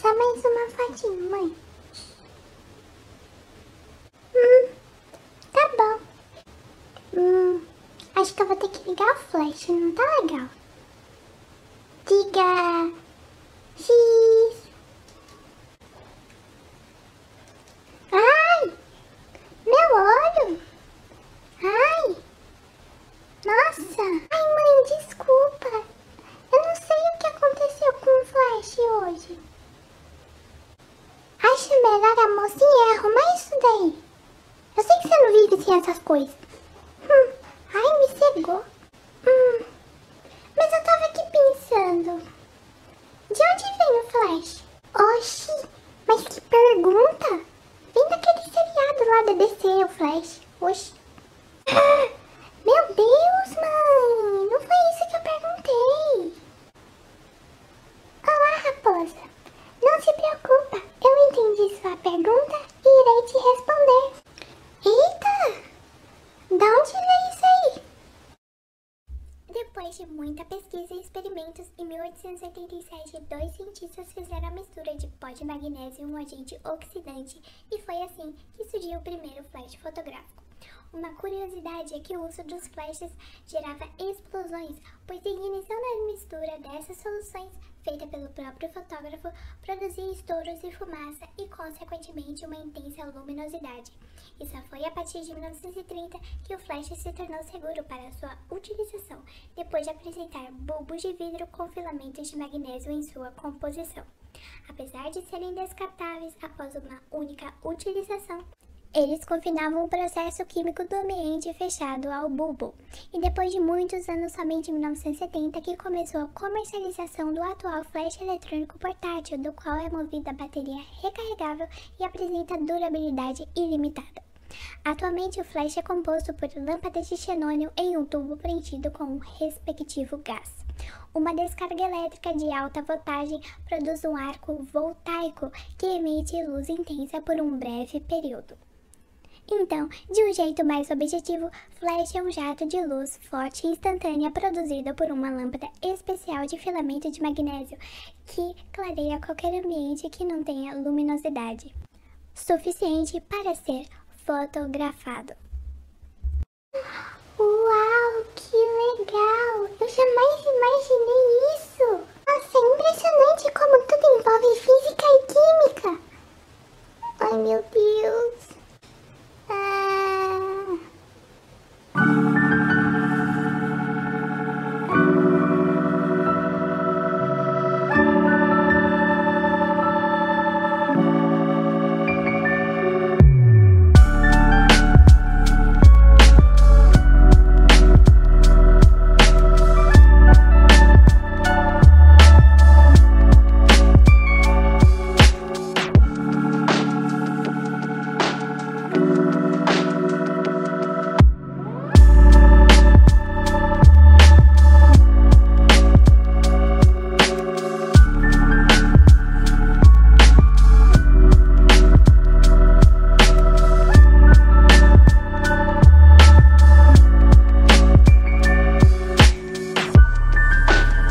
Só mais uma fotinho, mãe. Hum, tá bom. Hum, acho que eu vou ter que ligar o flash, não tá legal. Diga X. Ai, meu olho. Ai, nossa. Ai, mãe, desculpa. Eu não sei o que aconteceu com o flash hoje. Acho melhor a mocinha arrumar isso daí. Eu sem essas coisas. Hum, ai, me cegou. Hum, mas eu tava aqui pensando. De onde vem o Flash? Oxi, mas que pergunta. Vem daquele seriado lá da DC, o Flash. Oxi. Ah, meu Deus, mãe. Não foi isso que eu perguntei. Olá, raposa. Não se preocupa. Eu entendi sua pergunta e irei te responder. Eita! Da onde veio isso aí? Depois de muita pesquisa e experimentos, em 1887, dois cientistas fizeram a mistura de pó de magnésio e um agente oxidante, e foi assim que surgiu o primeiro flash fotográfico. Uma curiosidade é que o uso dos flashes gerava explosões, pois a ignição da mistura dessas soluções, feita pelo próprio fotógrafo, produzia estouros e fumaça e, consequentemente, uma intensa luminosidade. E só foi a partir de 1930 que o flash se tornou seguro para sua utilização, depois de apresentar bulbos de vidro com filamentos de magnésio em sua composição. Apesar de serem descartáveis após uma única utilização, eles confinavam o processo químico do ambiente fechado ao bulbo, e depois de muitos anos, somente em 1970, que começou a comercialização do atual flash eletrônico portátil, do qual é movida a bateria recarregável e apresenta durabilidade ilimitada. Atualmente, o flash é composto por lâmpadas de xenônio em um tubo preenchido com o respectivo gás. Uma descarga elétrica de alta voltagem produz um arco voltaico que emite luz intensa por um breve período. Então, de um jeito mais objetivo, flash é um jato de luz forte e instantânea produzido por uma lâmpada especial de filamento de magnésio que clareia qualquer ambiente que não tenha luminosidade suficiente para ser fotografado. Uau, que legal! Eu jamais imaginei isso!